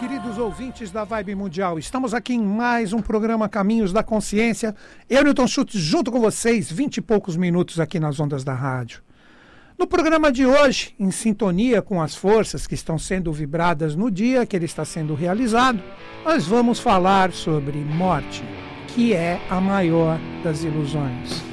queridos ouvintes da Vibe Mundial. Estamos aqui em mais um programa Caminhos da Consciência. Eu, Newton Schultz, junto com vocês, vinte e poucos minutos aqui nas ondas da rádio. No programa de hoje, em sintonia com as forças que estão sendo vibradas no dia que ele está sendo realizado, nós vamos falar sobre morte, que é a maior das ilusões.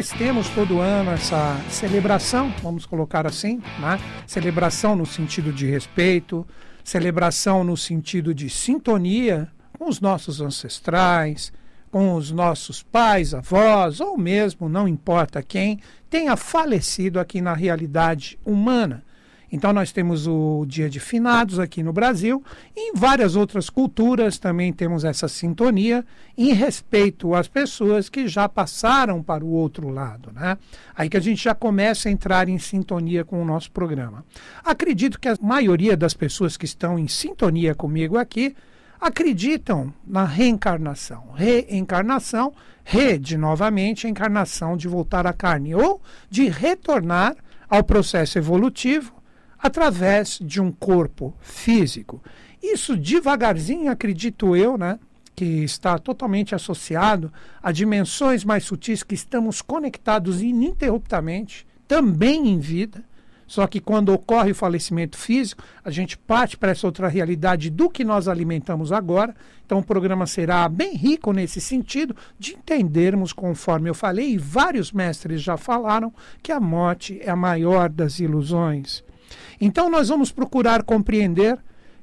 Nós temos todo ano essa celebração, vamos colocar assim, né? celebração no sentido de respeito, celebração no sentido de sintonia com os nossos ancestrais, com os nossos pais, avós, ou mesmo, não importa quem, tenha falecido aqui na realidade humana. Então nós temos o Dia de Finados aqui no Brasil e em várias outras culturas também temos essa sintonia em respeito às pessoas que já passaram para o outro lado, né? Aí que a gente já começa a entrar em sintonia com o nosso programa. Acredito que a maioria das pessoas que estão em sintonia comigo aqui acreditam na reencarnação. Reencarnação, re de novamente, encarnação de voltar à carne ou de retornar ao processo evolutivo através de um corpo físico. Isso devagarzinho, acredito eu, né, que está totalmente associado a dimensões mais sutis que estamos conectados ininterruptamente, também em vida. Só que quando ocorre o falecimento físico, a gente parte para essa outra realidade do que nós alimentamos agora. Então o programa será bem rico nesse sentido de entendermos, conforme eu falei, e vários mestres já falaram, que a morte é a maior das ilusões. Então, nós vamos procurar compreender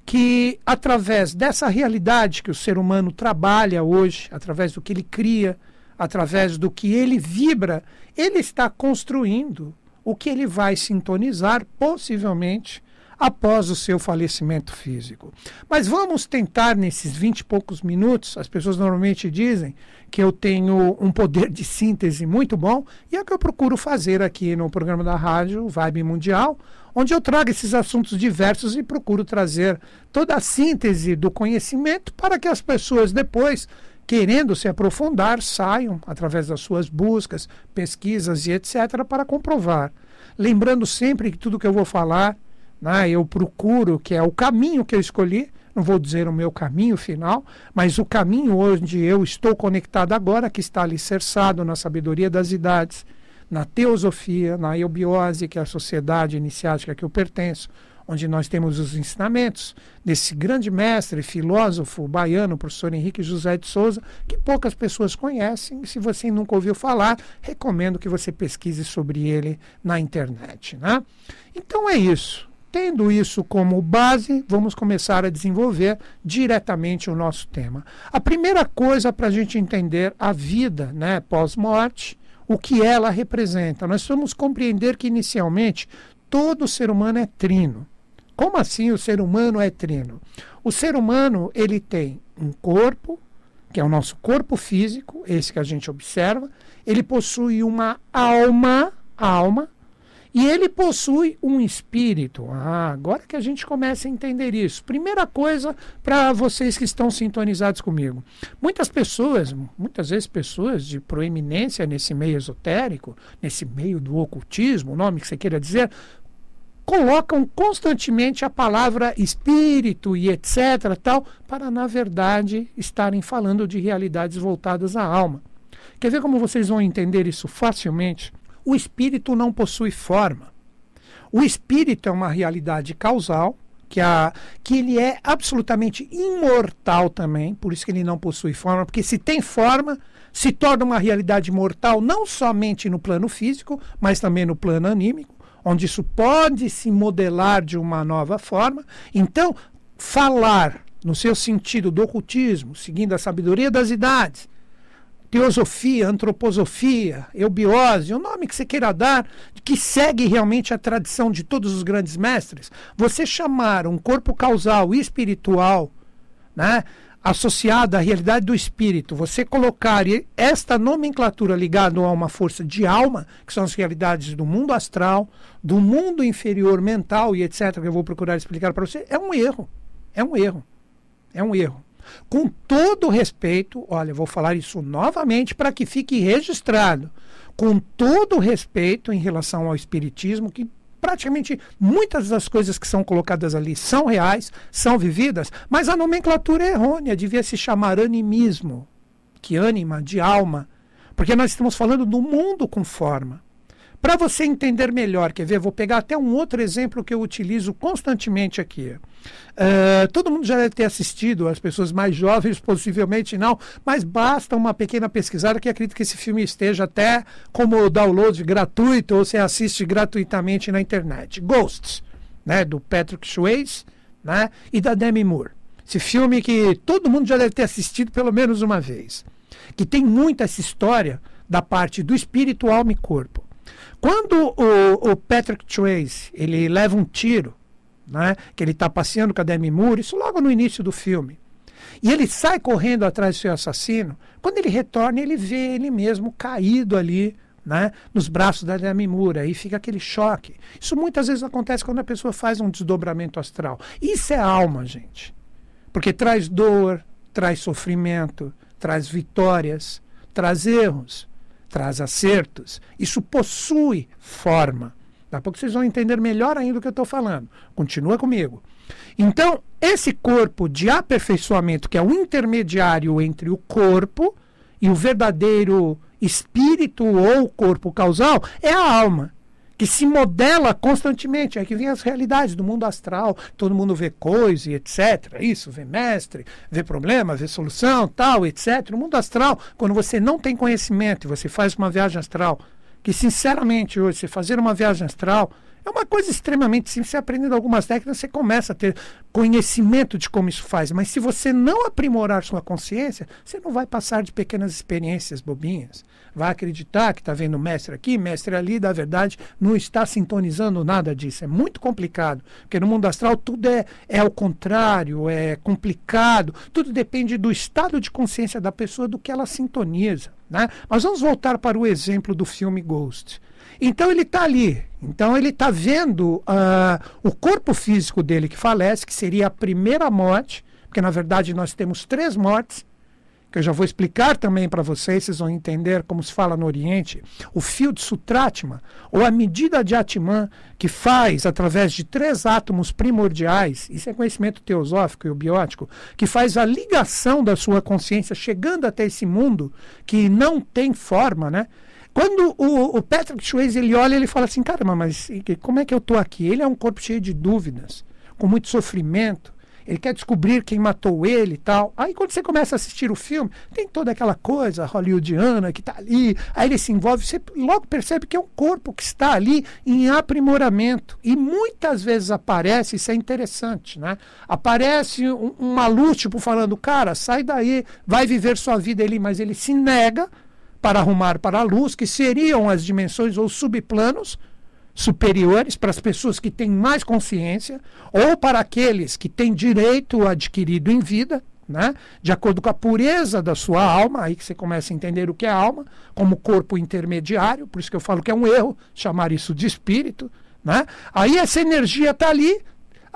que, através dessa realidade que o ser humano trabalha hoje, através do que ele cria, através do que ele vibra, ele está construindo o que ele vai sintonizar, possivelmente, após o seu falecimento físico. Mas vamos tentar, nesses vinte e poucos minutos, as pessoas normalmente dizem que eu tenho um poder de síntese muito bom, e é o que eu procuro fazer aqui no programa da rádio Vibe Mundial, onde eu trago esses assuntos diversos e procuro trazer toda a síntese do conhecimento para que as pessoas depois, querendo se aprofundar, saiam através das suas buscas, pesquisas e etc., para comprovar. Lembrando sempre que tudo que eu vou falar, né, eu procuro, que é o caminho que eu escolhi, não vou dizer o meu caminho final, mas o caminho onde eu estou conectado agora, que está alicerçado na sabedoria das idades na teosofia, na eubiose, que é a sociedade iniciática que eu pertenço, onde nós temos os ensinamentos desse grande mestre, filósofo baiano, professor Henrique José de Souza, que poucas pessoas conhecem. Se você nunca ouviu falar, recomendo que você pesquise sobre ele na internet. Né? Então é isso. Tendo isso como base, vamos começar a desenvolver diretamente o nosso tema. A primeira coisa para a gente entender a vida né, pós-morte o que ela representa. Nós vamos compreender que, inicialmente, todo ser humano é trino. Como assim o ser humano é trino? O ser humano ele tem um corpo, que é o nosso corpo físico, esse que a gente observa, ele possui uma alma, alma, e ele possui um espírito. Ah, agora que a gente começa a entender isso. Primeira coisa para vocês que estão sintonizados comigo. Muitas pessoas, muitas vezes pessoas de proeminência nesse meio esotérico, nesse meio do ocultismo, o nome que você queira dizer, colocam constantemente a palavra espírito e etc. tal, para na verdade estarem falando de realidades voltadas à alma. Quer ver como vocês vão entender isso facilmente? O espírito não possui forma. O espírito é uma realidade causal, que, a, que ele é absolutamente imortal também, por isso que ele não possui forma, porque se tem forma, se torna uma realidade mortal não somente no plano físico, mas também no plano anímico, onde isso pode se modelar de uma nova forma. Então, falar no seu sentido do ocultismo, seguindo a sabedoria das idades, teosofia, antroposofia, eubiose, o nome que você queira dar, que segue realmente a tradição de todos os grandes mestres, você chamar um corpo causal e espiritual, né, associado à realidade do espírito, você colocar esta nomenclatura ligada a uma força de alma, que são as realidades do mundo astral, do mundo inferior mental e etc., que eu vou procurar explicar para você, é um erro. É um erro. É um erro. Com todo respeito, olha, vou falar isso novamente para que fique registrado. Com todo respeito em relação ao espiritismo, que praticamente muitas das coisas que são colocadas ali são reais, são vividas, mas a nomenclatura é errônea, devia se chamar animismo, que ânima, de alma, porque nós estamos falando do mundo com forma. Para você entender melhor, quer ver? Vou pegar até um outro exemplo que eu utilizo constantemente aqui. Uh, todo mundo já deve ter assistido, as pessoas mais jovens possivelmente não, mas basta uma pequena pesquisada que acredito que esse filme esteja até como download gratuito ou você assiste gratuitamente na internet. Ghosts, né, do Patrick Swayze né, e da Demi Moore. Esse filme que todo mundo já deve ter assistido pelo menos uma vez. Que tem muito essa história da parte do espírito, alma e corpo. Quando o, o Patrick Swayze ele leva um tiro, né, que ele está passeando com a Demi Moore, isso logo no início do filme, e ele sai correndo atrás do seu assassino, quando ele retorna, ele vê ele mesmo caído ali, né, nos braços da Demi Moore, aí fica aquele choque. Isso muitas vezes acontece quando a pessoa faz um desdobramento astral. Isso é alma, gente. Porque traz dor, traz sofrimento, traz vitórias, traz erros traz acertos. Isso possui forma. Daqui a pouco vocês vão entender melhor ainda o que eu estou falando. Continua comigo. Então, esse corpo de aperfeiçoamento, que é o intermediário entre o corpo e o verdadeiro espírito ou corpo causal, é a alma que se modela constantemente. É que vem as realidades do mundo astral, todo mundo vê coisa e etc. Isso, vê mestre, vê problema, vê solução, tal, etc. No mundo astral, quando você não tem conhecimento e você faz uma viagem astral, que sinceramente hoje, você fazer uma viagem astral é uma coisa extremamente simples. Você aprendendo algumas técnicas, você começa a ter conhecimento de como isso faz. Mas se você não aprimorar sua consciência, você não vai passar de pequenas experiências bobinhas. Vai acreditar que está vendo mestre aqui, mestre ali, da verdade, não está sintonizando nada disso. É muito complicado. Porque no mundo astral tudo é, é ao contrário, é complicado. Tudo depende do estado de consciência da pessoa, do que ela sintoniza. Né? Mas vamos voltar para o exemplo do filme Ghost. Então ele está ali. Então ele está vendo uh, o corpo físico dele que falece, que seria a primeira morte, porque na verdade nós temos três mortes, que eu já vou explicar também para vocês, vocês vão entender como se fala no Oriente. O fio de Sutratma, ou a medida de Atman, que faz através de três átomos primordiais, isso é conhecimento teosófico e biótico, que faz a ligação da sua consciência chegando até esse mundo que não tem forma, né? Quando o, o Patrick Swayze ele olha, ele fala assim, caramba, mas como é que eu estou aqui? Ele é um corpo cheio de dúvidas, com muito sofrimento. Ele quer descobrir quem matou ele e tal. Aí quando você começa a assistir o filme, tem toda aquela coisa hollywoodiana que está ali. Aí ele se envolve, você logo percebe que é um corpo que está ali em aprimoramento. E muitas vezes aparece, isso é interessante, né? Aparece um, um maluco tipo, falando, cara, sai daí, vai viver sua vida ali, mas ele se nega para arrumar para a luz, que seriam as dimensões ou subplanos superiores para as pessoas que têm mais consciência, ou para aqueles que têm direito adquirido em vida, né? de acordo com a pureza da sua alma, aí que você começa a entender o que é alma, como corpo intermediário, por isso que eu falo que é um erro chamar isso de espírito. Né? Aí essa energia está ali,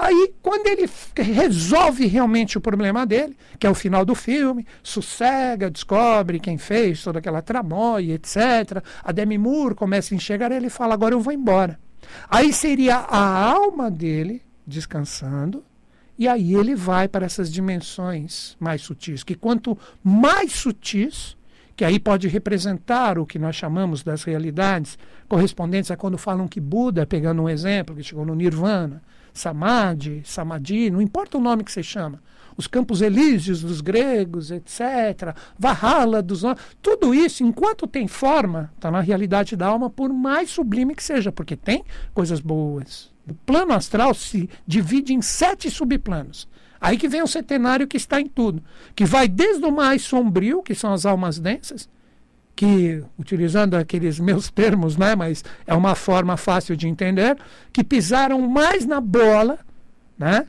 Aí, quando ele resolve realmente o problema dele, que é o final do filme, sossega, descobre quem fez toda aquela tramóia, etc. A Demi Moore começa a enxergar ele e fala: agora eu vou embora. Aí seria a alma dele descansando, e aí ele vai para essas dimensões mais sutis, que quanto mais sutis, que aí pode representar o que nós chamamos das realidades correspondentes a quando falam que Buda, pegando um exemplo, que chegou no Nirvana, Samadhi, Samadhi, não importa o nome que você chama. Os campos elíseos dos gregos, etc. Valhalla dos tudo isso, enquanto tem forma, está na realidade da alma, por mais sublime que seja, porque tem coisas boas. O plano astral se divide em sete subplanos. Aí que vem o centenário que está em tudo, que vai desde o mais sombrio, que são as almas densas, que, utilizando aqueles meus termos, né, mas é uma forma fácil de entender, que pisaram mais na bola, né,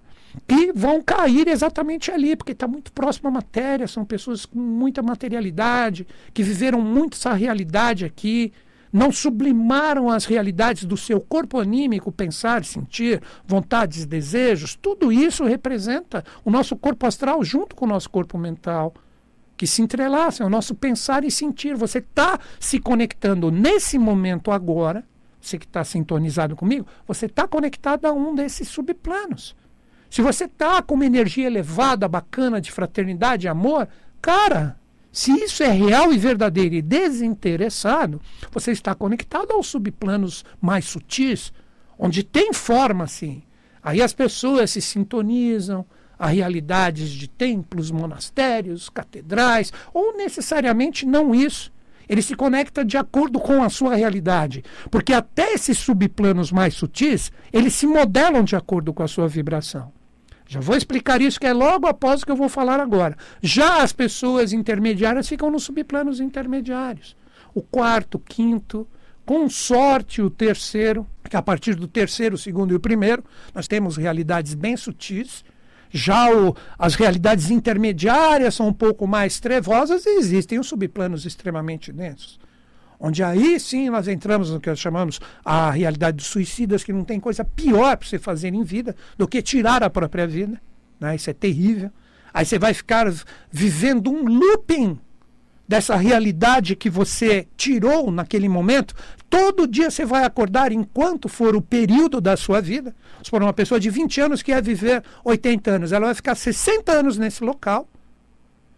que vão cair exatamente ali, porque está muito próximo à matéria, são pessoas com muita materialidade, que viveram muito essa realidade aqui, não sublimaram as realidades do seu corpo anímico, pensar, sentir, vontades, desejos, tudo isso representa o nosso corpo astral junto com o nosso corpo mental que se entrelaçam, é o nosso pensar e sentir. Você está se conectando nesse momento agora você que está sintonizado comigo, você está conectado a um desses subplanos. Se você está com uma energia elevada, bacana de fraternidade e amor, cara, se isso é real e verdadeiro e desinteressado, você está conectado aos subplanos mais sutis, onde tem forma, sim. Aí as pessoas se sintonizam a realidades de templos, monastérios, catedrais, ou necessariamente não isso. Ele se conecta de acordo com a sua realidade. Porque até esses subplanos mais sutis, eles se modelam de acordo com a sua vibração. Já vou explicar isso, que é logo após o que eu vou falar agora. Já as pessoas intermediárias ficam nos subplanos intermediários. O quarto, quinto, com sorte o terceiro, que a partir do terceiro, segundo e o primeiro, nós temos realidades bem sutis, já o, as realidades intermediárias são um pouco mais trevosas e existem os subplanos extremamente densos. Onde aí sim nós entramos no que nós chamamos a realidade dos suicidas, que não tem coisa pior para você fazer em vida do que tirar a própria vida. Né? Isso é terrível. Aí você vai ficar vivendo um looping dessa realidade que você tirou naquele momento, todo dia você vai acordar enquanto for o período da sua vida. Se for uma pessoa de 20 anos que quer viver 80 anos, ela vai ficar 60 anos nesse local.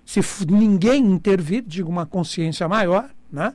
Se ninguém intervir, digo uma consciência maior, né?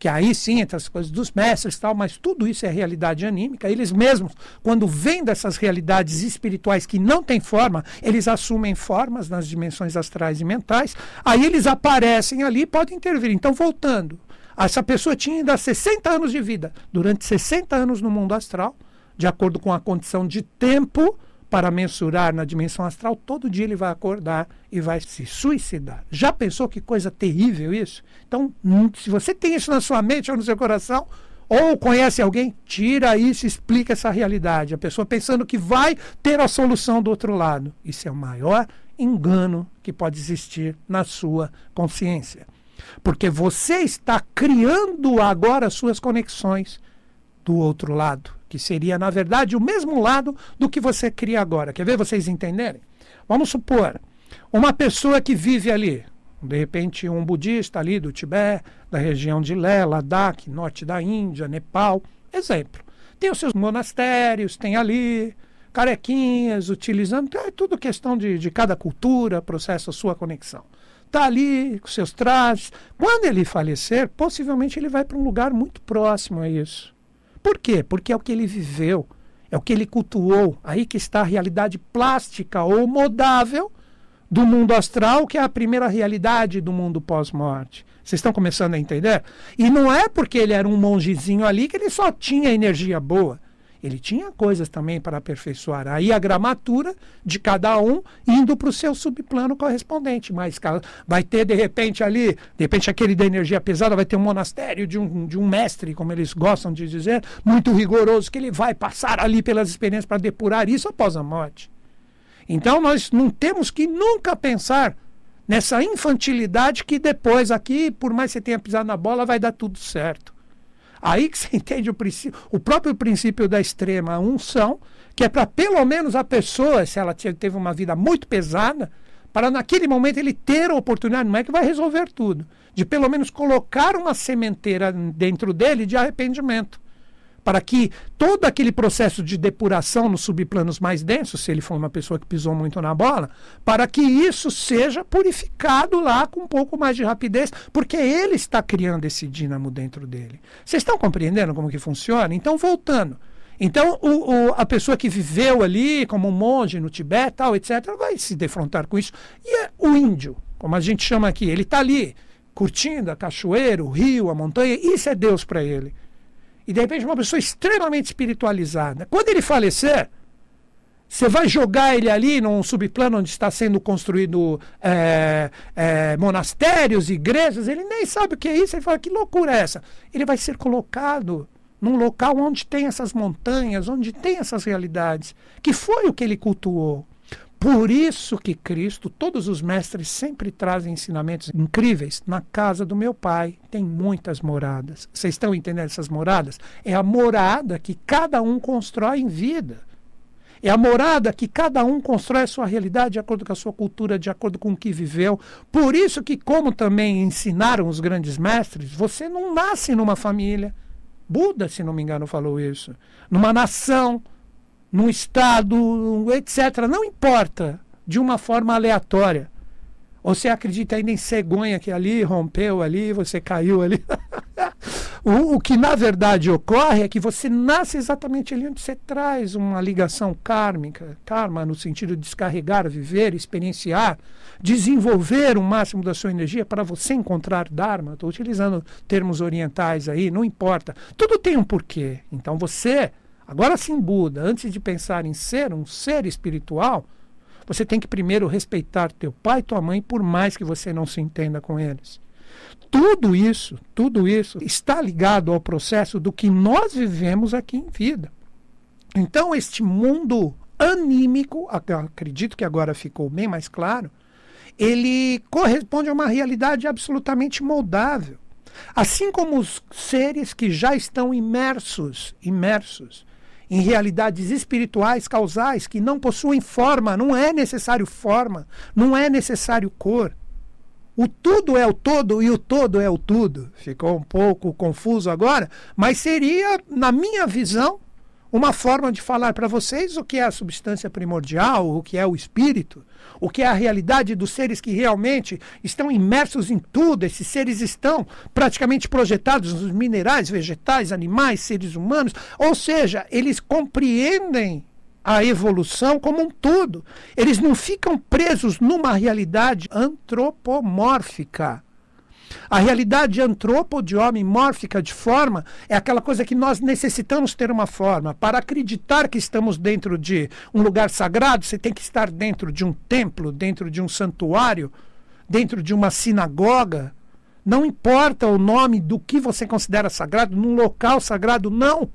Que aí sim entra as coisas dos mestres e tal, mas tudo isso é realidade anímica. Eles mesmos, quando vêm dessas realidades espirituais que não têm forma, eles assumem formas nas dimensões astrais e mentais, aí eles aparecem ali e podem intervir. Então, voltando, essa pessoa tinha ainda 60 anos de vida, durante 60 anos no mundo astral, de acordo com a condição de tempo para mensurar na dimensão astral, todo dia ele vai acordar e vai se suicidar. Já pensou que coisa terrível isso? Então, hum, se você tem isso na sua mente ou no seu coração, ou conhece alguém, tira isso, explica essa realidade. A pessoa pensando que vai ter a solução do outro lado. Isso é o maior engano que pode existir na sua consciência. Porque você está criando agora suas conexões do outro lado que seria, na verdade, o mesmo lado do que você cria agora. Quer ver vocês entenderem? Vamos supor, uma pessoa que vive ali, de repente um budista ali do Tibete, da região de Lé, Ladakh, norte da Índia, Nepal, exemplo. Tem os seus monastérios, tem ali carequinhas, utilizando, é tudo questão de, de cada cultura, processo a sua conexão. Está ali com seus trajes. Quando ele falecer, possivelmente ele vai para um lugar muito próximo a isso. Por quê? Porque é o que ele viveu, é o que ele cultuou. Aí que está a realidade plástica ou modável do mundo astral, que é a primeira realidade do mundo pós-morte. Vocês estão começando a entender? E não é porque ele era um mongezinho ali que ele só tinha energia boa. Ele tinha coisas também para aperfeiçoar. Aí a gramatura de cada um indo para o seu subplano correspondente. Mas vai ter, de repente, ali, de repente, aquele da energia pesada, vai ter um monastério de um, de um mestre, como eles gostam de dizer, muito rigoroso, que ele vai passar ali pelas experiências para depurar isso após a morte. Então nós não temos que nunca pensar nessa infantilidade que depois aqui, por mais que você tenha pisado na bola, vai dar tudo certo. Aí que você entende o, o próprio princípio da extrema unção, que é para pelo menos a pessoa, se ela teve uma vida muito pesada, para naquele momento ele ter a oportunidade, não é que vai resolver tudo, de pelo menos colocar uma sementeira dentro dele de arrependimento para que todo aquele processo de depuração nos subplanos mais densos, se ele for uma pessoa que pisou muito na bola, para que isso seja purificado lá com um pouco mais de rapidez, porque ele está criando esse dínamo dentro dele. Vocês estão compreendendo como que funciona? Então, voltando. Então, o, o, a pessoa que viveu ali como um monge no Tibete, tal, etc., vai se defrontar com isso. E é o índio, como a gente chama aqui, ele está ali curtindo a cachoeira, o rio, a montanha, isso é Deus para ele e de repente uma pessoa extremamente espiritualizada. Quando ele falecer, você vai jogar ele ali num subplano onde está sendo construído é, é, monastérios, igrejas, ele nem sabe o que é isso, ele fala, que loucura é essa? Ele vai ser colocado num local onde tem essas montanhas, onde tem essas realidades, que foi o que ele cultuou. Por isso que Cristo, todos os mestres sempre trazem ensinamentos incríveis. Na casa do meu pai tem muitas moradas. Vocês estão entendendo essas moradas? É a morada que cada um constrói em vida. É a morada que cada um constrói a sua realidade de acordo com a sua cultura, de acordo com o que viveu. Por isso que, como também ensinaram os grandes mestres, você não nasce numa família, Buda, se não me engano, falou isso. Numa nação, num estado, etc. Não importa, de uma forma aleatória. Você acredita ainda em cegonha que ali rompeu ali, você caiu ali. o, o, que na verdade ocorre é que você nasce exatamente ali onde você traz uma ligação kármica, karma no sentido de descarregar, viver, experienciar, desenvolver o máximo da sua energia para você encontrar Dharma. Estou utilizando termos orientais aí, não importa. Tudo tem um porquê. Então você, agora sim, Buda, antes de pensar em ser um ser espiritual, você tem que primeiro respeitar teu pai e tua mãe, por mais que você não se entenda com eles. Tudo isso, tudo isso está ligado ao processo do que nós vivemos aqui em vida. Então, este mundo anímico, acredito que agora ficou bem mais claro, ele corresponde a uma realidade absolutamente moldável. Assim como os seres que já estão imersos, imersos em realidades espirituais causais que não possuem forma, não é necessário forma, não é necessário cor. O tudo é o todo e o todo é o tudo. Ficou um pouco confuso agora, mas seria, na minha visão, uma forma de falar para vocês o que é a substância primordial, o que é o espírito, o que é a realidade dos seres que realmente estão imersos em tudo. Esses seres estão praticamente projetados nos minerais, vegetais, animais, seres humanos. Ou seja, eles compreendem a evolução como um todo. Eles não ficam presos numa realidade antropomórfica. A realidade antropo de homem mórfica de forma é aquela coisa que nós necessitamos ter uma forma. Para acreditar que estamos dentro de um lugar sagrado, você tem que estar dentro de um templo, dentro de um santuário, dentro de uma sinagoga. Não importa o nome do que você considera sagrado, num local sagrado, não.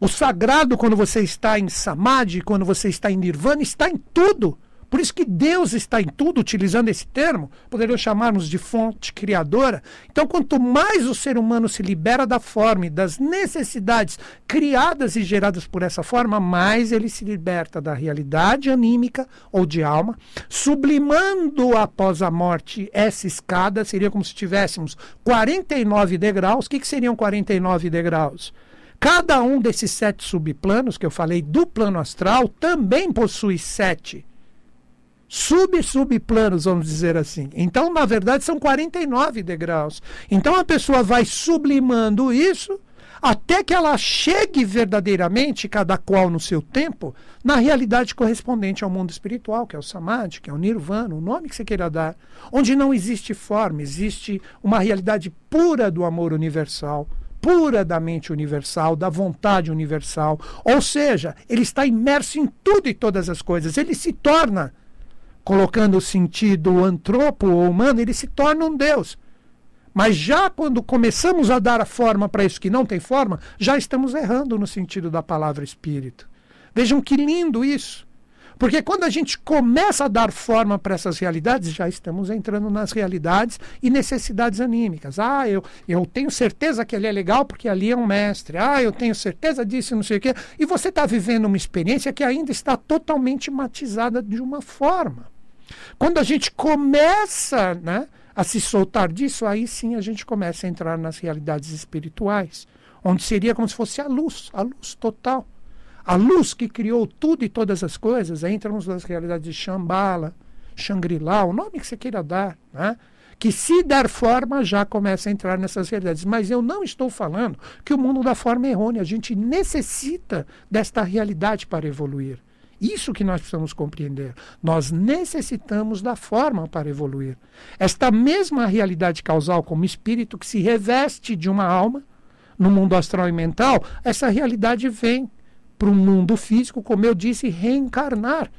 O sagrado, quando você está em samadhi, quando você está em nirvana, está em tudo. Por isso que Deus está em tudo, utilizando esse termo, poderíamos chamarmos de fonte criadora. Então, quanto mais o ser humano se libera da forma e das necessidades criadas e geradas por essa forma, mais ele se liberta da realidade anímica ou de alma, sublimando após a morte essa escada, seria como se tivéssemos 49 degraus. O que, que seriam 49 degraus? Cada um desses sete subplanos que eu falei do plano astral também possui sete sub-subplanos, vamos dizer assim. Então, na verdade, são 49 degraus. Então, a pessoa vai sublimando isso até que ela chegue verdadeiramente, cada qual no seu tempo, na realidade correspondente ao mundo espiritual, que é o Samadhi, que é o Nirvana, o nome que você queira dar, onde não existe forma, existe uma realidade pura do amor universal, pura da mente universal, da vontade universal. Ou seja, ele está imerso em tudo e todas as coisas, ele se torna colocando o sentido antropo ou humano, ele se torna um Deus. Mas já quando começamos a dar a forma para isso que não tem forma, já estamos errando no sentido da palavra espírito. Vejam que lindo isso. Porque quando a gente começa a dar forma para essas realidades, já estamos entrando nas realidades e necessidades anímicas. Ah, eu, eu tenho certeza que ele é legal porque ali é um mestre. Ah, eu tenho certeza disso, não sei o quê. E você está vivendo uma experiência que ainda está totalmente matizada de uma forma. Quando a gente começa né, a se soltar disso, aí sim a gente começa a entrar nas realidades espirituais, onde seria como se fosse a luz, a luz total. A luz que criou tudo e todas as coisas, entramos nas realidades de Shambhala, Shangri-La, o nome que você queira dar, né? que se der forma já começa a entrar nessas realidades. Mas eu não estou falando que o mundo da forma é errônea. A gente necessita desta realidade para evoluir. Isso que nós precisamos compreender. Nós necessitamos da forma para evoluir. Esta mesma realidade causal, como espírito que se reveste de uma alma, no mundo astral e mental, essa realidade vem para o mundo físico, como eu disse, reencarnar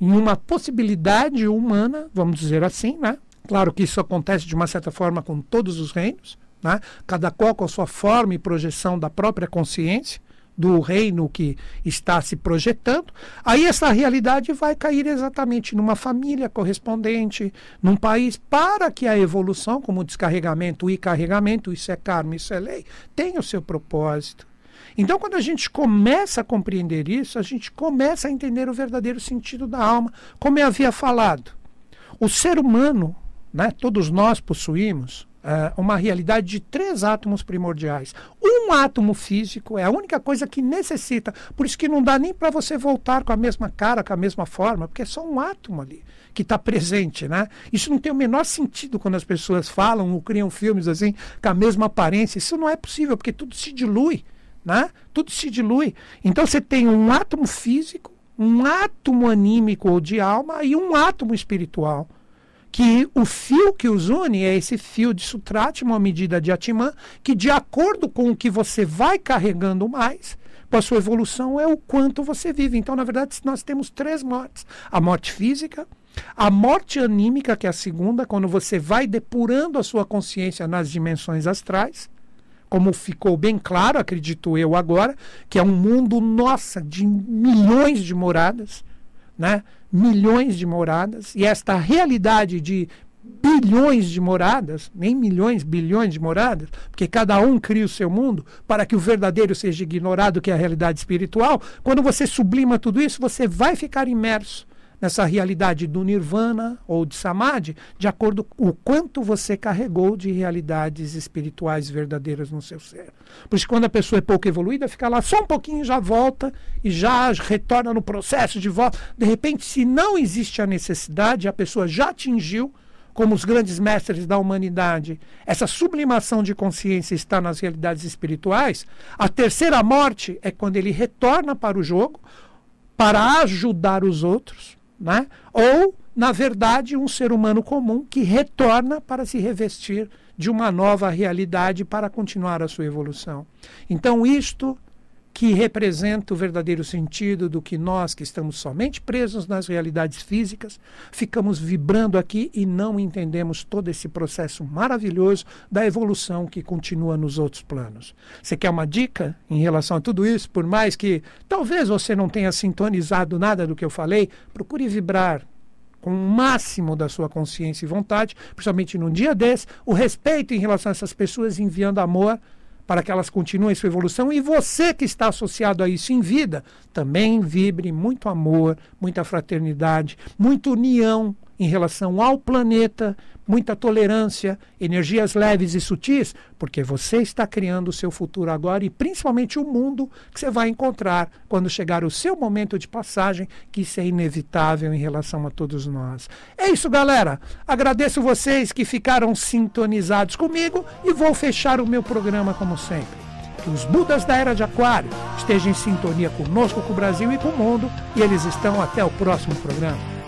em uma possibilidade humana, vamos dizer assim, né? Claro que isso acontece de uma certa forma com todos os reinos, né? cada qual com a sua forma e projeção da própria consciência do reino que está se projetando, aí essa realidade vai cair exatamente numa família correspondente, num país, para que a evolução, como descarregamento e carregamento, isso é karma, isso é lei, tenha o seu propósito. Então, quando a gente começa a compreender isso, a gente começa a entender o verdadeiro sentido da alma, como eu havia falado. O ser humano, né, todos nós possuímos uh, uma realidade de três átomos primordiais. Um átomo físico é a única coisa que necessita. Por isso que não dá nem para você voltar com a mesma cara, com a mesma forma, porque é só um átomo ali que está presente, né? Isso não tem o menor sentido quando as pessoas falam ou criam filmes assim com a mesma aparência. Isso não é possível, porque tudo se dilui, né? Tudo se dilui. Então você tem um átomo físico, um átomo anímico ou de alma e um átomo espiritual que o fio que os une é esse fio de Sutratma, uma medida de Atman, que de acordo com o que você vai carregando mais, com a sua evolução, é o quanto você vive. Então, na verdade, nós temos três mortes: a morte física, a morte anímica, que é a segunda, quando você vai depurando a sua consciência nas dimensões astrais, como ficou bem claro, acredito eu agora, que é um mundo, nossa, de milhões de moradas, né? milhões de moradas, e esta realidade de bilhões de moradas, nem milhões, bilhões de moradas, porque cada um cria o seu mundo para que o verdadeiro seja ignorado, que é a realidade espiritual. Quando você sublima tudo isso, você vai ficar imerso nessa realidade do nirvana ou de samadhi, de acordo com o quanto você carregou de realidades espirituais verdadeiras no seu ser. Por isso, quando a pessoa é pouco evoluída, fica lá só um pouquinho, já volta e já retorna no processo de volta. De repente, se não existe a necessidade, a pessoa já atingiu como os grandes mestres da humanidade, essa sublimação de consciência está nas realidades espirituais, a terceira morte é quando ele retorna para o jogo para ajudar os outros, né? ou, na verdade, um ser humano comum que retorna para se revestir de uma nova realidade para continuar a sua evolução. Então, isto que representa o verdadeiro sentido do que nós, que estamos somente presos nas realidades físicas, ficamos vibrando aqui e não entendemos todo esse processo maravilhoso da evolução que continua nos outros planos. Você quer uma dica em relação a tudo isso? Por mais que talvez você não tenha sintonizado nada do que eu falei, procure vibrar com o máximo da sua consciência e vontade, principalmente num dia desse, o respeito em relação a essas pessoas enviando amor para que elas continuem sua evolução. E você que está associado a isso em vida, também vibre muito amor, muita fraternidade, muita união em relação ao planeta, muita tolerância, energias leves e sutis, porque você está criando o seu futuro agora e principalmente o mundo que você vai encontrar quando chegar o seu momento de passagem, que isso é inevitável em relação a todos nós. É isso, galera. Agradeço vocês que ficaram sintonizados comigo e vou fechar o meu programa como sempre. Que os Budas da Era de Aquário estejam em sintonia conosco, com o Brasil e com o mundo, e eles estão até o próximo programa.